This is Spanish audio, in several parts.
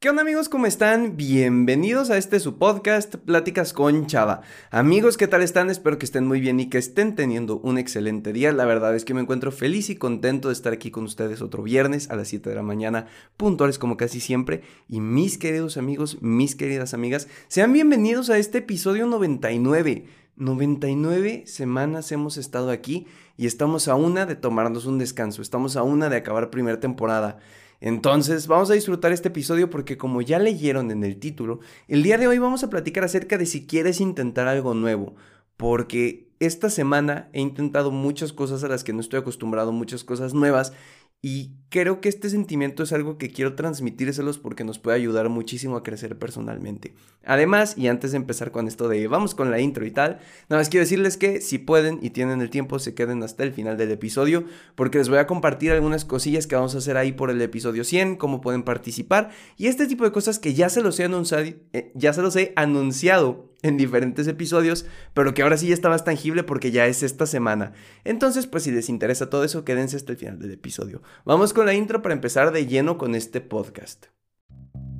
¿Qué onda amigos? ¿Cómo están? Bienvenidos a este su podcast, Pláticas con Chava. Amigos, ¿qué tal están? Espero que estén muy bien y que estén teniendo un excelente día. La verdad es que me encuentro feliz y contento de estar aquí con ustedes otro viernes a las 7 de la mañana, puntuales como casi siempre. Y mis queridos amigos, mis queridas amigas, sean bienvenidos a este episodio 99. 99 semanas hemos estado aquí y estamos a una de tomarnos un descanso, estamos a una de acabar primera temporada. Entonces, vamos a disfrutar este episodio porque como ya leyeron en el título, el día de hoy vamos a platicar acerca de si quieres intentar algo nuevo, porque esta semana he intentado muchas cosas a las que no estoy acostumbrado, muchas cosas nuevas, y creo que este sentimiento es algo que quiero transmitírselos porque nos puede ayudar muchísimo a crecer personalmente. Además, y antes de empezar con esto de vamos con la intro y tal, nada más quiero decirles que si pueden y tienen el tiempo, se queden hasta el final del episodio porque les voy a compartir algunas cosillas que vamos a hacer ahí por el episodio 100, cómo pueden participar y este tipo de cosas que ya se los he anunciado, eh, ya se los he anunciado en diferentes episodios, pero que ahora sí ya está más tangible porque ya es esta semana. Entonces, pues si les interesa todo eso, quédense hasta el final del episodio. Vamos con la intro para empezar de lleno con este podcast.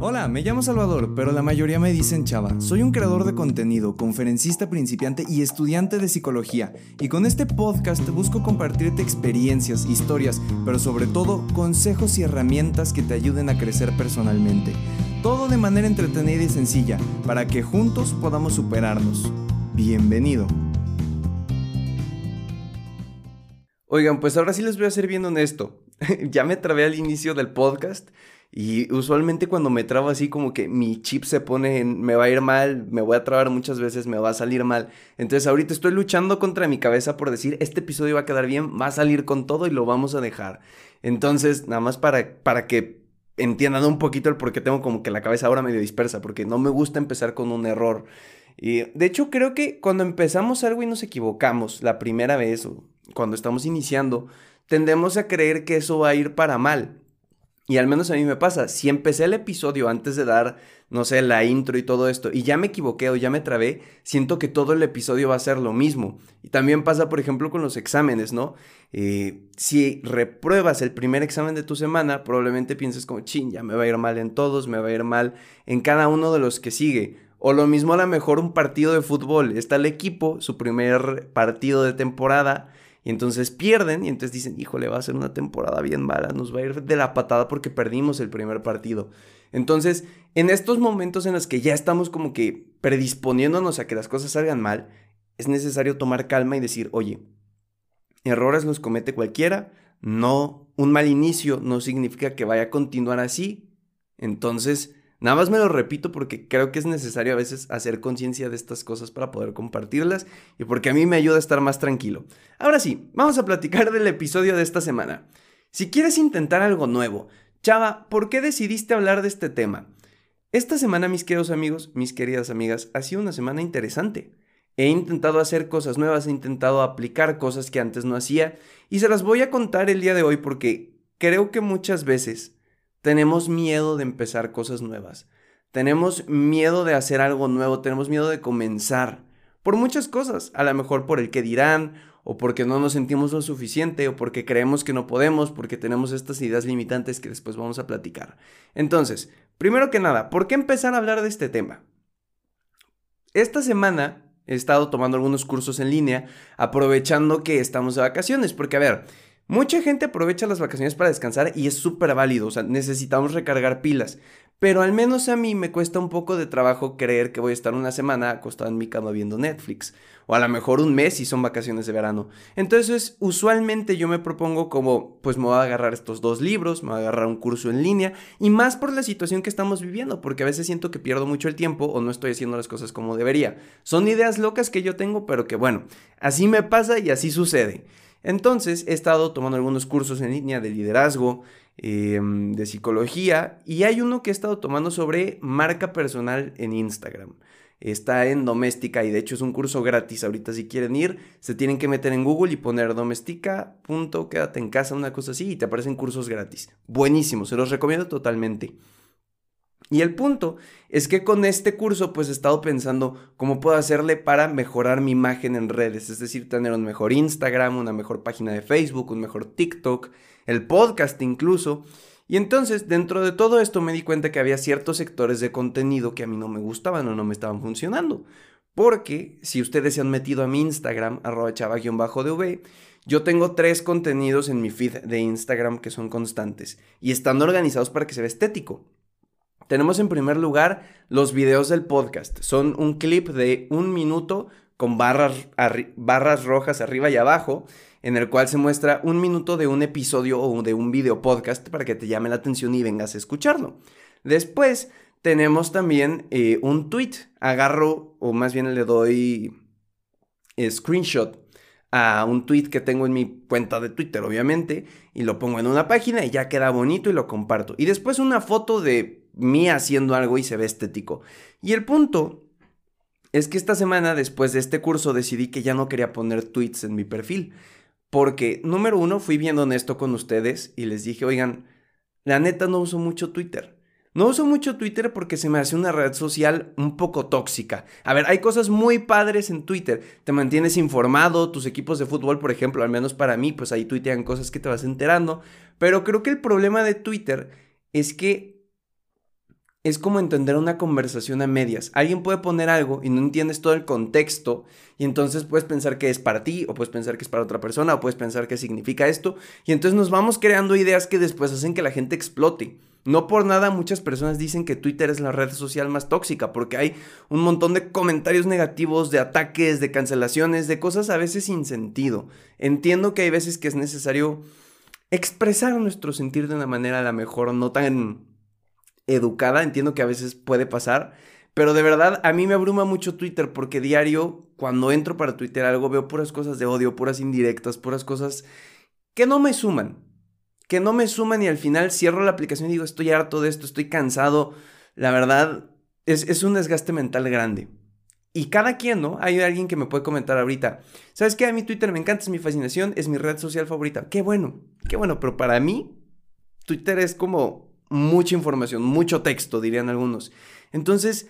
Hola, me llamo Salvador, pero la mayoría me dicen Chava. Soy un creador de contenido, conferencista principiante y estudiante de psicología. Y con este podcast busco compartirte experiencias, historias, pero sobre todo consejos y herramientas que te ayuden a crecer personalmente. Todo de manera entretenida y sencilla, para que juntos podamos superarnos. Bienvenido. Oigan, pues ahora sí les voy a ser bien honesto. ya me trabé al inicio del podcast y usualmente cuando me trabo así como que mi chip se pone en me va a ir mal, me voy a trabar muchas veces, me va a salir mal. Entonces ahorita estoy luchando contra mi cabeza por decir, este episodio va a quedar bien, va a salir con todo y lo vamos a dejar. Entonces, nada más para, para que entiendan un poquito el por qué tengo como que la cabeza ahora medio dispersa, porque no me gusta empezar con un error. Y de hecho creo que cuando empezamos algo y nos equivocamos la primera vez o cuando estamos iniciando, tendemos a creer que eso va a ir para mal. Y al menos a mí me pasa, si empecé el episodio antes de dar, no sé, la intro y todo esto, y ya me equivoqué o ya me trabé, siento que todo el episodio va a ser lo mismo. Y también pasa, por ejemplo, con los exámenes, ¿no? Eh, si repruebas el primer examen de tu semana, probablemente pienses como, chin, ya me va a ir mal en todos, me va a ir mal en cada uno de los que sigue. O lo mismo a lo mejor un partido de fútbol. Está el equipo, su primer partido de temporada y entonces pierden y entonces dicen, híjole, va a ser una temporada bien mala, nos va a ir de la patada porque perdimos el primer partido. Entonces, en estos momentos en los que ya estamos como que predisponiéndonos a que las cosas salgan mal, es necesario tomar calma y decir, oye, errores los comete cualquiera, no, un mal inicio no significa que vaya a continuar así. Entonces, Nada más me lo repito porque creo que es necesario a veces hacer conciencia de estas cosas para poder compartirlas y porque a mí me ayuda a estar más tranquilo. Ahora sí, vamos a platicar del episodio de esta semana. Si quieres intentar algo nuevo, Chava, ¿por qué decidiste hablar de este tema? Esta semana, mis queridos amigos, mis queridas amigas, ha sido una semana interesante. He intentado hacer cosas nuevas, he intentado aplicar cosas que antes no hacía y se las voy a contar el día de hoy porque creo que muchas veces tenemos miedo de empezar cosas nuevas. Tenemos miedo de hacer algo nuevo, tenemos miedo de comenzar. Por muchas cosas, a lo mejor por el que dirán, o porque no nos sentimos lo suficiente, o porque creemos que no podemos, porque tenemos estas ideas limitantes que después vamos a platicar. Entonces, primero que nada, ¿por qué empezar a hablar de este tema? Esta semana he estado tomando algunos cursos en línea, aprovechando que estamos de vacaciones, porque a ver, Mucha gente aprovecha las vacaciones para descansar y es súper válido, o sea, necesitamos recargar pilas. Pero al menos a mí me cuesta un poco de trabajo creer que voy a estar una semana acostado en mi cama viendo Netflix. O a lo mejor un mes si son vacaciones de verano. Entonces, usualmente yo me propongo como, pues me voy a agarrar estos dos libros, me voy a agarrar un curso en línea. Y más por la situación que estamos viviendo, porque a veces siento que pierdo mucho el tiempo o no estoy haciendo las cosas como debería. Son ideas locas que yo tengo, pero que bueno, así me pasa y así sucede. Entonces he estado tomando algunos cursos en línea de liderazgo, em, de psicología y hay uno que he estado tomando sobre marca personal en Instagram. Está en Doméstica y de hecho es un curso gratis. Ahorita si quieren ir, se tienen que meter en Google y poner doméstica. quédate en casa, una cosa así y te aparecen cursos gratis. Buenísimo, se los recomiendo totalmente. Y el punto es que con este curso pues he estado pensando cómo puedo hacerle para mejorar mi imagen en redes, es decir, tener un mejor Instagram, una mejor página de Facebook, un mejor TikTok, el podcast incluso. Y entonces, dentro de todo esto, me di cuenta que había ciertos sectores de contenido que a mí no me gustaban o no me estaban funcionando. Porque si ustedes se han metido a mi Instagram, arroba chava-dv, yo tengo tres contenidos en mi feed de Instagram que son constantes y están organizados para que se vea estético. Tenemos en primer lugar los videos del podcast. Son un clip de un minuto con barras, barras rojas arriba y abajo en el cual se muestra un minuto de un episodio o de un video podcast para que te llame la atención y vengas a escucharlo. Después tenemos también eh, un tweet. Agarro, o más bien le doy eh, screenshot a un tweet que tengo en mi cuenta de Twitter, obviamente, y lo pongo en una página y ya queda bonito y lo comparto. Y después una foto de mí haciendo algo y se ve estético. Y el punto es que esta semana, después de este curso, decidí que ya no quería poner tweets en mi perfil. Porque, número uno, fui bien honesto con ustedes y les dije, oigan, la neta no uso mucho Twitter. No uso mucho Twitter porque se me hace una red social un poco tóxica. A ver, hay cosas muy padres en Twitter. Te mantienes informado, tus equipos de fútbol, por ejemplo, al menos para mí, pues ahí tuitean cosas que te vas enterando. Pero creo que el problema de Twitter es que es como entender una conversación a medias. Alguien puede poner algo y no entiendes todo el contexto y entonces puedes pensar que es para ti o puedes pensar que es para otra persona o puedes pensar que significa esto y entonces nos vamos creando ideas que después hacen que la gente explote. No por nada muchas personas dicen que Twitter es la red social más tóxica porque hay un montón de comentarios negativos, de ataques, de cancelaciones, de cosas a veces sin sentido. Entiendo que hay veces que es necesario expresar nuestro sentir de una manera a la mejor no tan educada, entiendo que a veces puede pasar, pero de verdad a mí me abruma mucho Twitter porque diario cuando entro para Twitter algo veo puras cosas de odio, puras indirectas, puras cosas que no me suman, que no me suman y al final cierro la aplicación y digo estoy harto de esto, estoy cansado, la verdad es, es un desgaste mental grande. Y cada quien, ¿no? Hay alguien que me puede comentar ahorita, ¿sabes qué? A mí Twitter me encanta, es mi fascinación, es mi red social favorita. Qué bueno, qué bueno, pero para mí Twitter es como mucha información, mucho texto, dirían algunos. Entonces,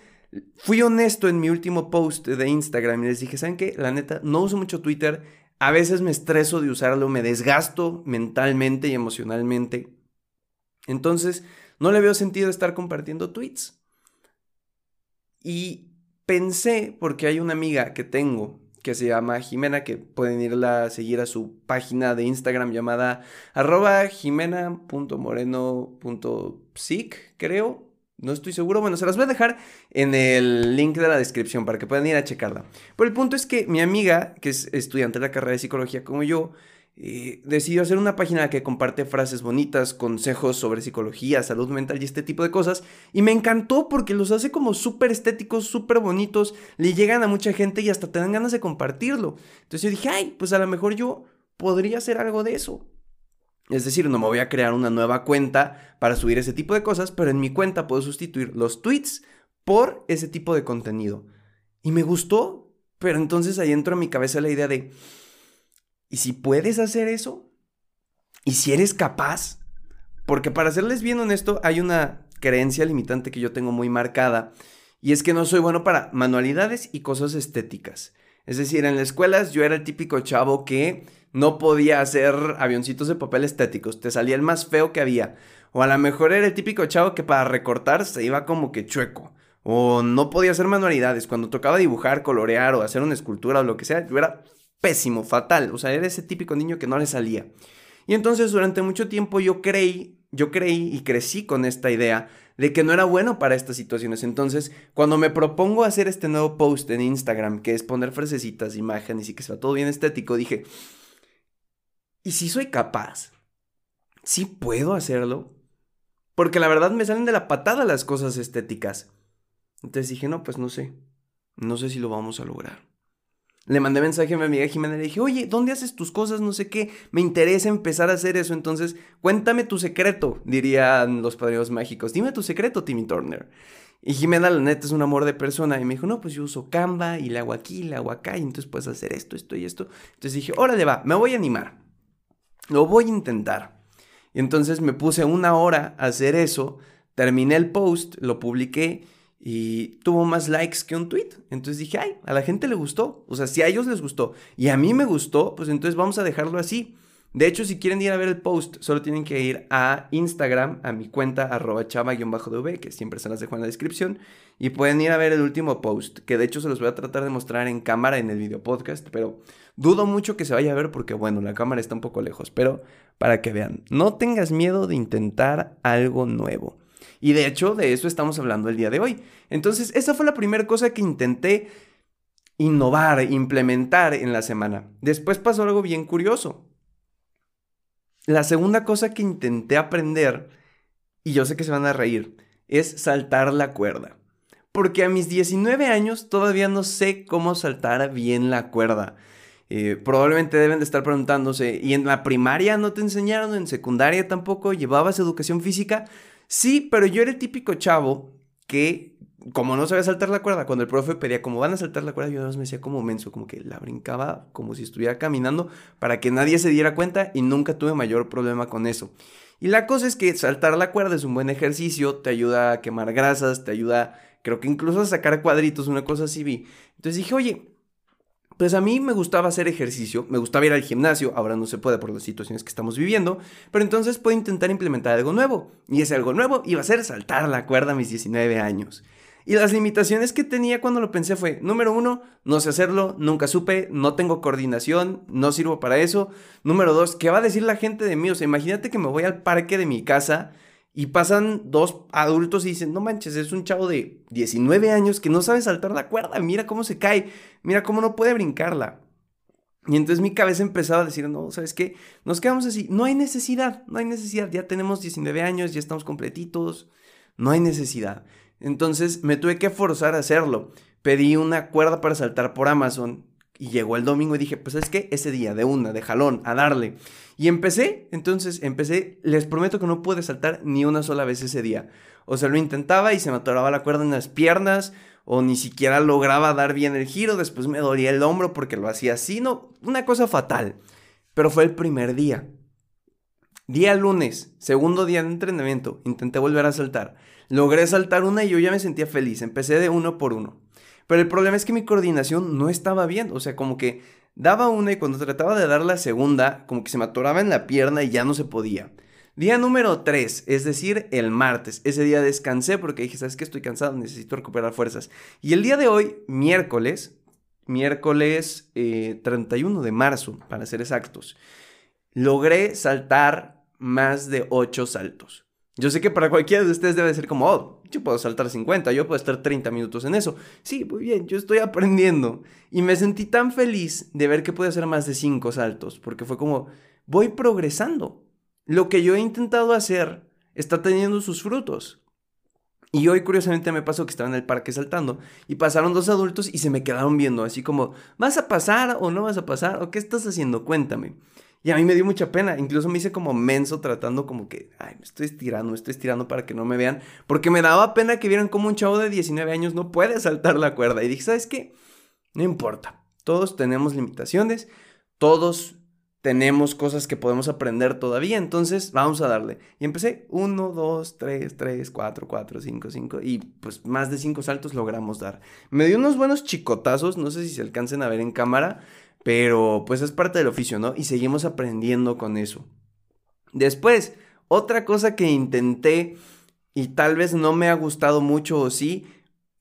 fui honesto en mi último post de Instagram y les dije, ¿saben qué? La neta, no uso mucho Twitter. A veces me estreso de usarlo, me desgasto mentalmente y emocionalmente. Entonces, no le veo sentido estar compartiendo tweets. Y pensé, porque hay una amiga que tengo que se llama Jimena, que pueden irla a seguir a su página de Instagram llamada arroba jimena.moreno.psic, creo. No estoy seguro. Bueno, se las voy a dejar en el link de la descripción para que puedan ir a checarla. Pero el punto es que mi amiga, que es estudiante de la carrera de psicología como yo, eh, decidió hacer una página que comparte frases bonitas, consejos sobre psicología, salud mental y este tipo de cosas. Y me encantó porque los hace como súper estéticos, súper bonitos, le llegan a mucha gente y hasta te dan ganas de compartirlo. Entonces yo dije, ay, pues a lo mejor yo podría hacer algo de eso. Es decir, no me voy a crear una nueva cuenta para subir ese tipo de cosas, pero en mi cuenta puedo sustituir los tweets por ese tipo de contenido. Y me gustó, pero entonces ahí entró en mi cabeza la idea de ¿Y si puedes hacer eso? ¿Y si eres capaz? Porque para serles bien honesto, hay una creencia limitante que yo tengo muy marcada, y es que no soy bueno para manualidades y cosas estéticas. Es decir, en las escuelas yo era el típico chavo que no podía hacer avioncitos de papel estéticos, te salía el más feo que había. O a lo mejor era el típico chavo que para recortar se iba como que chueco. O no podía hacer manualidades. Cuando tocaba dibujar, colorear o hacer una escultura o lo que sea, yo era pésimo, fatal. O sea, era ese típico niño que no le salía. Y entonces durante mucho tiempo yo creí, yo creí y crecí con esta idea de que no era bueno para estas situaciones. Entonces, cuando me propongo hacer este nuevo post en Instagram, que es poner frasecitas, imágenes y que sea todo bien estético, dije, ¿y si soy capaz? ¿Sí puedo hacerlo? Porque la verdad me salen de la patada las cosas estéticas. Entonces dije, no, pues no sé. No sé si lo vamos a lograr. Le mandé mensaje a mi amiga Jimena y le dije, oye, ¿dónde haces tus cosas? No sé qué. Me interesa empezar a hacer eso. Entonces, cuéntame tu secreto, dirían los padrinos mágicos. Dime tu secreto, Timmy Turner. Y Jimena, la neta, es un amor de persona. Y me dijo, no, pues yo uso Canva y le hago aquí, le hago acá. Y entonces puedes hacer esto, esto y esto. Entonces dije, órale, va, me voy a animar. Lo voy a intentar. Y entonces me puse una hora a hacer eso. Terminé el post, lo publiqué y tuvo más likes que un tweet. Entonces dije, ay, a la gente le gustó. O sea, si a ellos les gustó y a mí me gustó, pues entonces vamos a dejarlo así. De hecho, si quieren ir a ver el post, solo tienen que ir a Instagram, a mi cuenta arroba chava-dv, que siempre se las dejo en la descripción, y pueden ir a ver el último post, que de hecho se los voy a tratar de mostrar en cámara en el video podcast, pero dudo mucho que se vaya a ver porque, bueno, la cámara está un poco lejos, pero para que vean, no tengas miedo de intentar algo nuevo. Y de hecho, de eso estamos hablando el día de hoy. Entonces, esa fue la primera cosa que intenté innovar, implementar en la semana. Después pasó algo bien curioso. La segunda cosa que intenté aprender, y yo sé que se van a reír, es saltar la cuerda. Porque a mis 19 años todavía no sé cómo saltar bien la cuerda. Eh, probablemente deben de estar preguntándose, ¿y en la primaria no te enseñaron? ¿En secundaria tampoco? ¿Llevabas educación física? Sí, pero yo era el típico chavo que como no sabía saltar la cuerda, cuando el profe pedía como van a saltar la cuerda, yo me decía como menso, como que la brincaba como si estuviera caminando para que nadie se diera cuenta y nunca tuve mayor problema con eso. Y la cosa es que saltar la cuerda es un buen ejercicio, te ayuda a quemar grasas, te ayuda, creo que incluso a sacar cuadritos, una cosa así vi. Entonces dije, oye, pues a mí me gustaba hacer ejercicio, me gustaba ir al gimnasio, ahora no se puede por las situaciones que estamos viviendo, pero entonces puedo intentar implementar algo nuevo. Y ese algo nuevo iba a ser saltar la cuerda a mis 19 años. Y las limitaciones que tenía cuando lo pensé fue, número uno, no sé hacerlo, nunca supe, no tengo coordinación, no sirvo para eso. Número dos, ¿qué va a decir la gente de mí? O sea, imagínate que me voy al parque de mi casa y pasan dos adultos y dicen, no manches, es un chavo de 19 años que no sabe saltar la cuerda, mira cómo se cae, mira cómo no puede brincarla. Y entonces mi cabeza empezaba a decir, no, ¿sabes qué? Nos quedamos así, no hay necesidad, no hay necesidad, ya tenemos 19 años, ya estamos completitos, no hay necesidad. Entonces me tuve que forzar a hacerlo. Pedí una cuerda para saltar por Amazon y llegó el domingo y dije, pues es que ese día, de una, de jalón, a darle. Y empecé, entonces empecé, les prometo que no pude saltar ni una sola vez ese día. O sea, lo intentaba y se me atoraba la cuerda en las piernas, o ni siquiera lograba dar bien el giro, después me dolía el hombro porque lo hacía así, no, una cosa fatal. Pero fue el primer día. Día lunes, segundo día de entrenamiento, intenté volver a saltar. Logré saltar una y yo ya me sentía feliz, empecé de uno por uno. Pero el problema es que mi coordinación no estaba bien, o sea, como que Daba una y cuando trataba de dar la segunda, como que se me atoraba en la pierna y ya no se podía. Día número 3, es decir, el martes. Ese día descansé porque dije, ¿sabes qué? Estoy cansado, necesito recuperar fuerzas. Y el día de hoy, miércoles, miércoles 31 eh, de marzo, para ser exactos, logré saltar más de 8 saltos. Yo sé que para cualquiera de ustedes debe ser como, oh, yo puedo saltar 50, yo puedo estar 30 minutos en eso. Sí, muy bien, yo estoy aprendiendo. Y me sentí tan feliz de ver que pude hacer más de 5 saltos, porque fue como, voy progresando. Lo que yo he intentado hacer está teniendo sus frutos. Y hoy curiosamente me pasó que estaba en el parque saltando y pasaron dos adultos y se me quedaron viendo así como, ¿vas a pasar o no vas a pasar? ¿O qué estás haciendo? Cuéntame. Y a mí me dio mucha pena. Incluso me hice como menso tratando como que, ay, me estoy estirando, me estoy estirando para que no me vean. Porque me daba pena que vieran como un chavo de 19 años no puede saltar la cuerda. Y dije, ¿sabes qué? No importa. Todos tenemos limitaciones. Todos tenemos cosas que podemos aprender todavía. Entonces, vamos a darle. Y empecé 1, 2, 3, 3, 4, 4, 5, 5. Y pues más de 5 saltos logramos dar. Me dio unos buenos chicotazos. No sé si se alcancen a ver en cámara. Pero pues es parte del oficio, ¿no? Y seguimos aprendiendo con eso. Después, otra cosa que intenté y tal vez no me ha gustado mucho o sí,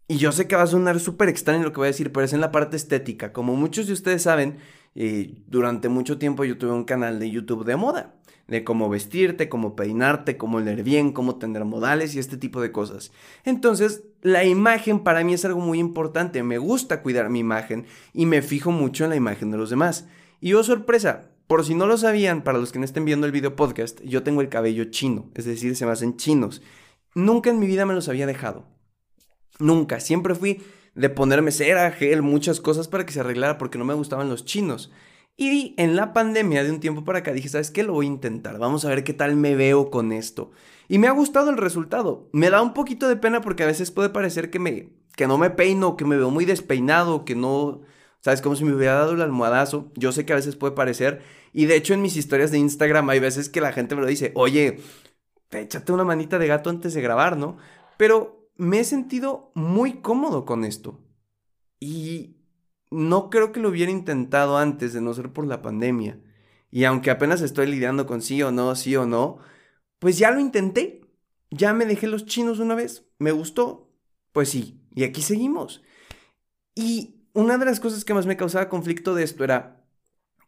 y yo sé que va a sonar súper extraño lo que voy a decir, pero es en la parte estética. Como muchos de ustedes saben, eh, durante mucho tiempo yo tuve un canal de YouTube de moda de cómo vestirte, cómo peinarte, cómo leer bien, cómo tener modales y este tipo de cosas. Entonces, la imagen para mí es algo muy importante, me gusta cuidar mi imagen y me fijo mucho en la imagen de los demás. Y oh sorpresa, por si no lo sabían, para los que no estén viendo el video podcast, yo tengo el cabello chino, es decir, se me hacen chinos. Nunca en mi vida me los había dejado. Nunca, siempre fui de ponerme cera, gel, muchas cosas para que se arreglara porque no me gustaban los chinos. Y en la pandemia de un tiempo para acá dije, ¿sabes qué? Lo voy a intentar. Vamos a ver qué tal me veo con esto. Y me ha gustado el resultado. Me da un poquito de pena porque a veces puede parecer que, me, que no me peino, que me veo muy despeinado, que no... ¿Sabes? Como si me hubiera dado el almohadazo. Yo sé que a veces puede parecer. Y de hecho en mis historias de Instagram hay veces que la gente me lo dice, oye, échate una manita de gato antes de grabar, ¿no? Pero me he sentido muy cómodo con esto. Y no creo que lo hubiera intentado antes de no ser por la pandemia. Y aunque apenas estoy lidiando con sí o no, sí o no, pues ya lo intenté. Ya me dejé los chinos una vez. Me gustó. Pues sí. Y aquí seguimos. Y una de las cosas que más me causaba conflicto de esto era,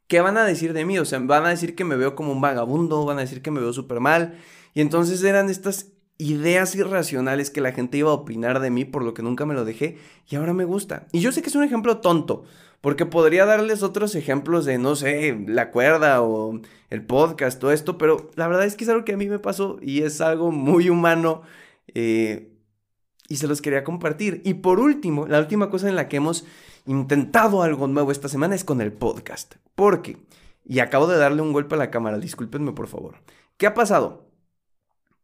¿qué van a decir de mí? O sea, van a decir que me veo como un vagabundo, van a decir que me veo súper mal. Y entonces eran estas ideas irracionales que la gente iba a opinar de mí, por lo que nunca me lo dejé, y ahora me gusta. Y yo sé que es un ejemplo tonto, porque podría darles otros ejemplos de, no sé, la cuerda o el podcast, todo esto, pero la verdad es que es algo que a mí me pasó y es algo muy humano eh, y se los quería compartir. Y por último, la última cosa en la que hemos intentado algo nuevo esta semana es con el podcast. Porque, y acabo de darle un golpe a la cámara, discúlpenme por favor. ¿Qué ha pasado?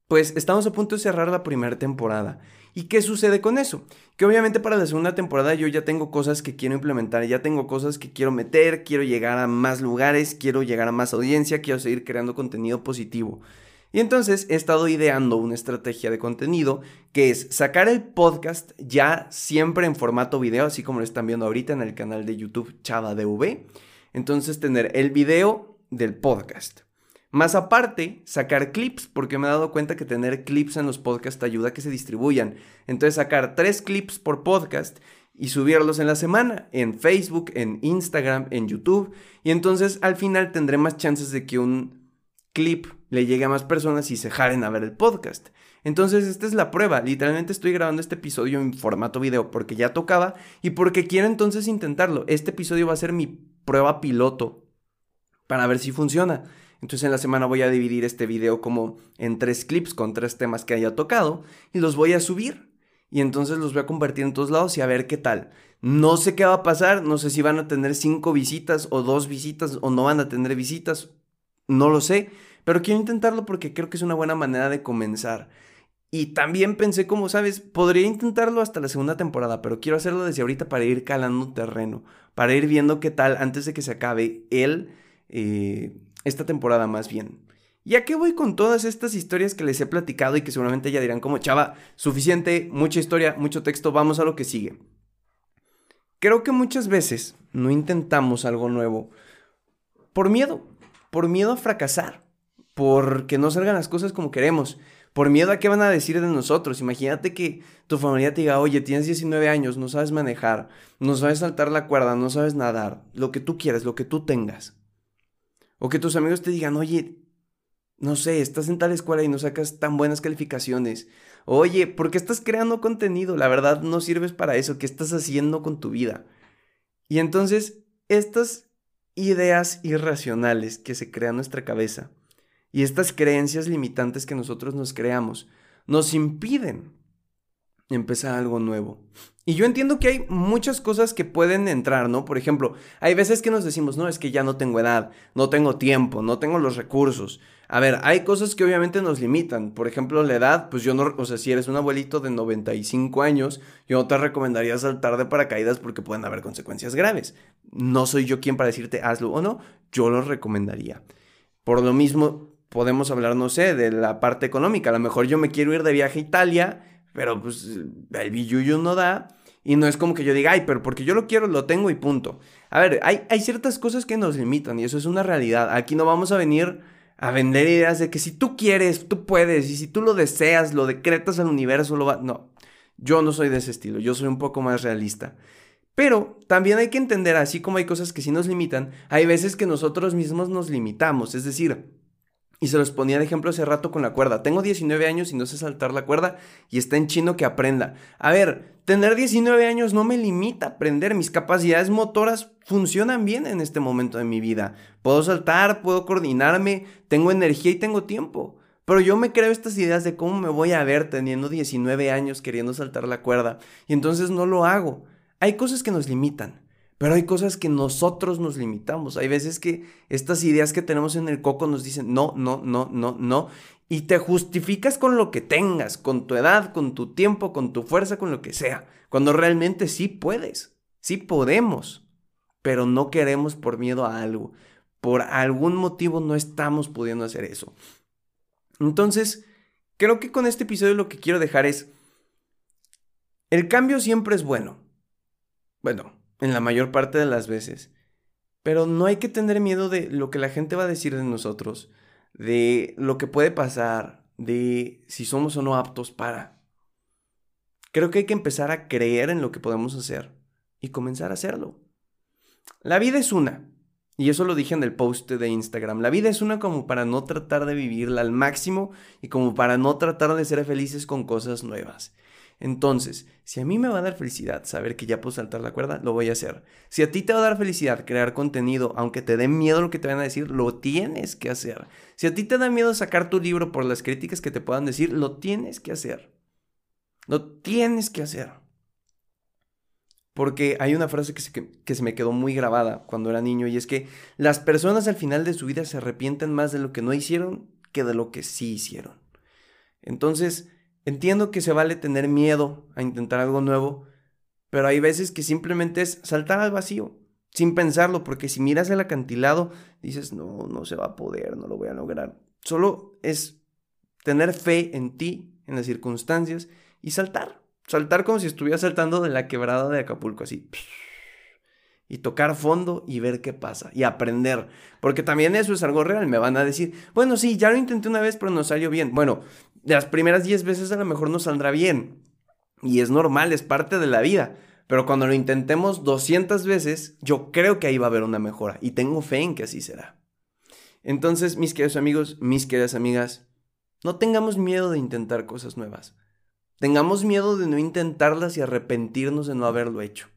Pues estamos a punto de cerrar la primera temporada. ¿Y qué sucede con eso? Que obviamente para la segunda temporada yo ya tengo cosas que quiero implementar, ya tengo cosas que quiero meter, quiero llegar a más lugares, quiero llegar a más audiencia, quiero seguir creando contenido positivo. Y entonces he estado ideando una estrategia de contenido que es sacar el podcast ya siempre en formato video, así como lo están viendo ahorita en el canal de YouTube Chava DV. Entonces tener el video del podcast. Más aparte, sacar clips, porque me he dado cuenta que tener clips en los podcasts ayuda a que se distribuyan. Entonces, sacar tres clips por podcast y subirlos en la semana, en Facebook, en Instagram, en YouTube. Y entonces al final tendré más chances de que un clip le llegue a más personas y se jaren a ver el podcast. Entonces, esta es la prueba. Literalmente estoy grabando este episodio en formato video porque ya tocaba y porque quiero entonces intentarlo. Este episodio va a ser mi prueba piloto para ver si funciona. Entonces en la semana voy a dividir este video como en tres clips con tres temas que haya tocado y los voy a subir. Y entonces los voy a compartir en todos lados y a ver qué tal. No sé qué va a pasar, no sé si van a tener cinco visitas o dos visitas o no van a tener visitas, no lo sé, pero quiero intentarlo porque creo que es una buena manera de comenzar. Y también pensé, como sabes, podría intentarlo hasta la segunda temporada, pero quiero hacerlo desde ahorita para ir calando terreno, para ir viendo qué tal antes de que se acabe el, esta temporada más bien. ¿Y a qué voy con todas estas historias que les he platicado y que seguramente ya dirán como, chava, suficiente, mucha historia, mucho texto, vamos a lo que sigue? Creo que muchas veces no intentamos algo nuevo por miedo, por miedo a fracasar, porque no salgan las cosas como queremos, por miedo a qué van a decir de nosotros. Imagínate que tu familia te diga, oye, tienes 19 años, no sabes manejar, no sabes saltar la cuerda, no sabes nadar, lo que tú quieras, lo que tú tengas. O que tus amigos te digan, oye, no sé, estás en tal escuela y no sacas tan buenas calificaciones. Oye, ¿por qué estás creando contenido? La verdad no sirves para eso. ¿Qué estás haciendo con tu vida? Y entonces, estas ideas irracionales que se crean en nuestra cabeza y estas creencias limitantes que nosotros nos creamos nos impiden empezar algo nuevo. Y yo entiendo que hay muchas cosas que pueden entrar, ¿no? Por ejemplo, hay veces que nos decimos, no, es que ya no tengo edad, no tengo tiempo, no tengo los recursos. A ver, hay cosas que obviamente nos limitan. Por ejemplo, la edad, pues yo no, o sea, si eres un abuelito de 95 años, yo no te recomendaría saltar de paracaídas porque pueden haber consecuencias graves. No soy yo quien para decirte hazlo o no, yo lo recomendaría. Por lo mismo, podemos hablar, no sé, de la parte económica. A lo mejor yo me quiero ir de viaje a Italia pero pues el billuyo no da. Y no es como que yo diga, ay, pero porque yo lo quiero, lo tengo y punto. A ver, hay, hay ciertas cosas que nos limitan y eso es una realidad. Aquí no vamos a venir a vender ideas de que si tú quieres, tú puedes, y si tú lo deseas, lo decretas al universo, lo va... No, yo no soy de ese estilo, yo soy un poco más realista. Pero también hay que entender, así como hay cosas que sí nos limitan, hay veces que nosotros mismos nos limitamos. Es decir, y se los ponía de ejemplo hace rato con la cuerda. Tengo 19 años y no sé saltar la cuerda y está en chino que aprenda. A ver, tener 19 años no me limita a aprender. Mis capacidades motoras funcionan bien en este momento de mi vida. Puedo saltar, puedo coordinarme, tengo energía y tengo tiempo. Pero yo me creo estas ideas de cómo me voy a ver teniendo 19 años queriendo saltar la cuerda y entonces no lo hago. Hay cosas que nos limitan. Pero hay cosas que nosotros nos limitamos. Hay veces que estas ideas que tenemos en el coco nos dicen no, no, no, no, no. Y te justificas con lo que tengas, con tu edad, con tu tiempo, con tu fuerza, con lo que sea. Cuando realmente sí puedes, sí podemos. Pero no queremos por miedo a algo. Por algún motivo no estamos pudiendo hacer eso. Entonces, creo que con este episodio lo que quiero dejar es, el cambio siempre es bueno. Bueno, en la mayor parte de las veces. Pero no hay que tener miedo de lo que la gente va a decir de nosotros, de lo que puede pasar, de si somos o no aptos para. Creo que hay que empezar a creer en lo que podemos hacer y comenzar a hacerlo. La vida es una, y eso lo dije en el post de Instagram. La vida es una como para no tratar de vivirla al máximo y como para no tratar de ser felices con cosas nuevas. Entonces, si a mí me va a dar felicidad saber que ya puedo saltar la cuerda, lo voy a hacer. Si a ti te va a dar felicidad crear contenido, aunque te dé miedo lo que te van a decir, lo tienes que hacer. Si a ti te da miedo sacar tu libro por las críticas que te puedan decir, lo tienes que hacer. Lo tienes que hacer. Porque hay una frase que se, que se, me quedó muy grabada cuando era niño y es que las personas al final de su vida se arrepienten más de lo que no hicieron que de lo que sí hicieron. Entonces, entiendo que se vale tener miedo a intentar algo nuevo, pero hay veces que simplemente es saltar al vacío, sin pensarlo, porque si miras el acantilado, dices, no, no se va a poder, no lo voy a lograr. Solo es tener fe en ti, en las circunstancias y saltar saltar como si estuviera saltando de la quebrada de Acapulco, así. Y tocar fondo y ver qué pasa. Y aprender. Porque también eso es algo real. Me van a decir, bueno, sí, ya lo intenté una vez, pero no salió bien. Bueno, las primeras 10 veces a lo mejor no saldrá bien. Y es normal, es parte de la vida. Pero cuando lo intentemos 200 veces, yo creo que ahí va a haber una mejora. Y tengo fe en que así será. Entonces, mis queridos amigos, mis queridas amigas, no tengamos miedo de intentar cosas nuevas. Tengamos miedo de no intentarlas y arrepentirnos de no haberlo hecho.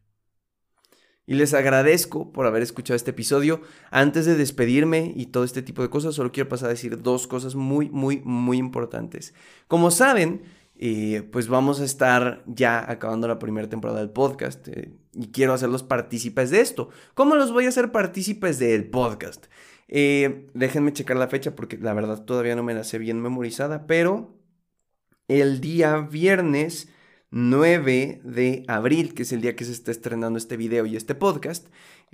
Y les agradezco por haber escuchado este episodio. Antes de despedirme y todo este tipo de cosas, solo quiero pasar a decir dos cosas muy, muy, muy importantes. Como saben, eh, pues vamos a estar ya acabando la primera temporada del podcast eh, y quiero hacerlos partícipes de esto. ¿Cómo los voy a hacer partícipes del podcast? Eh, déjenme checar la fecha porque la verdad todavía no me la sé bien memorizada, pero el día viernes 9 de abril, que es el día que se está estrenando este video y este podcast.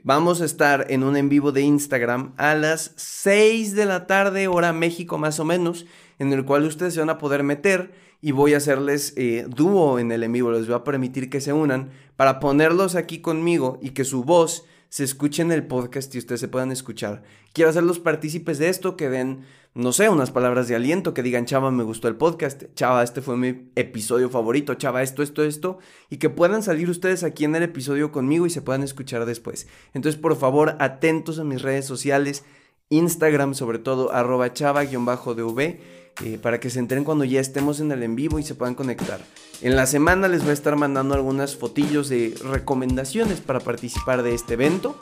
Vamos a estar en un en vivo de Instagram a las 6 de la tarde, hora México más o menos, en el cual ustedes se van a poder meter y voy a hacerles eh, dúo en el en vivo, les voy a permitir que se unan para ponerlos aquí conmigo y que su voz se escuche en el podcast y ustedes se puedan escuchar. Quiero hacerlos partícipes de esto, que den no sé, unas palabras de aliento que digan, chava, me gustó el podcast, chava, este fue mi episodio favorito, chava, esto, esto, esto, y que puedan salir ustedes aquí en el episodio conmigo y se puedan escuchar después. Entonces, por favor, atentos a mis redes sociales, Instagram sobre todo, arroba chava-dv, eh, para que se enteren cuando ya estemos en el en vivo y se puedan conectar. En la semana les voy a estar mandando algunas fotillos de recomendaciones para participar de este evento.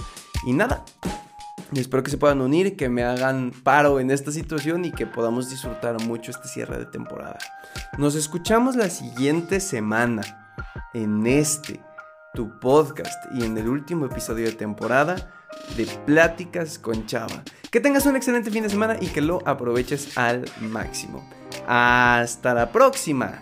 Y nada, espero que se puedan unir, que me hagan paro en esta situación y que podamos disfrutar mucho este cierre de temporada. Nos escuchamos la siguiente semana en este, tu podcast y en el último episodio de temporada de Pláticas con Chava. Que tengas un excelente fin de semana y que lo aproveches al máximo. Hasta la próxima.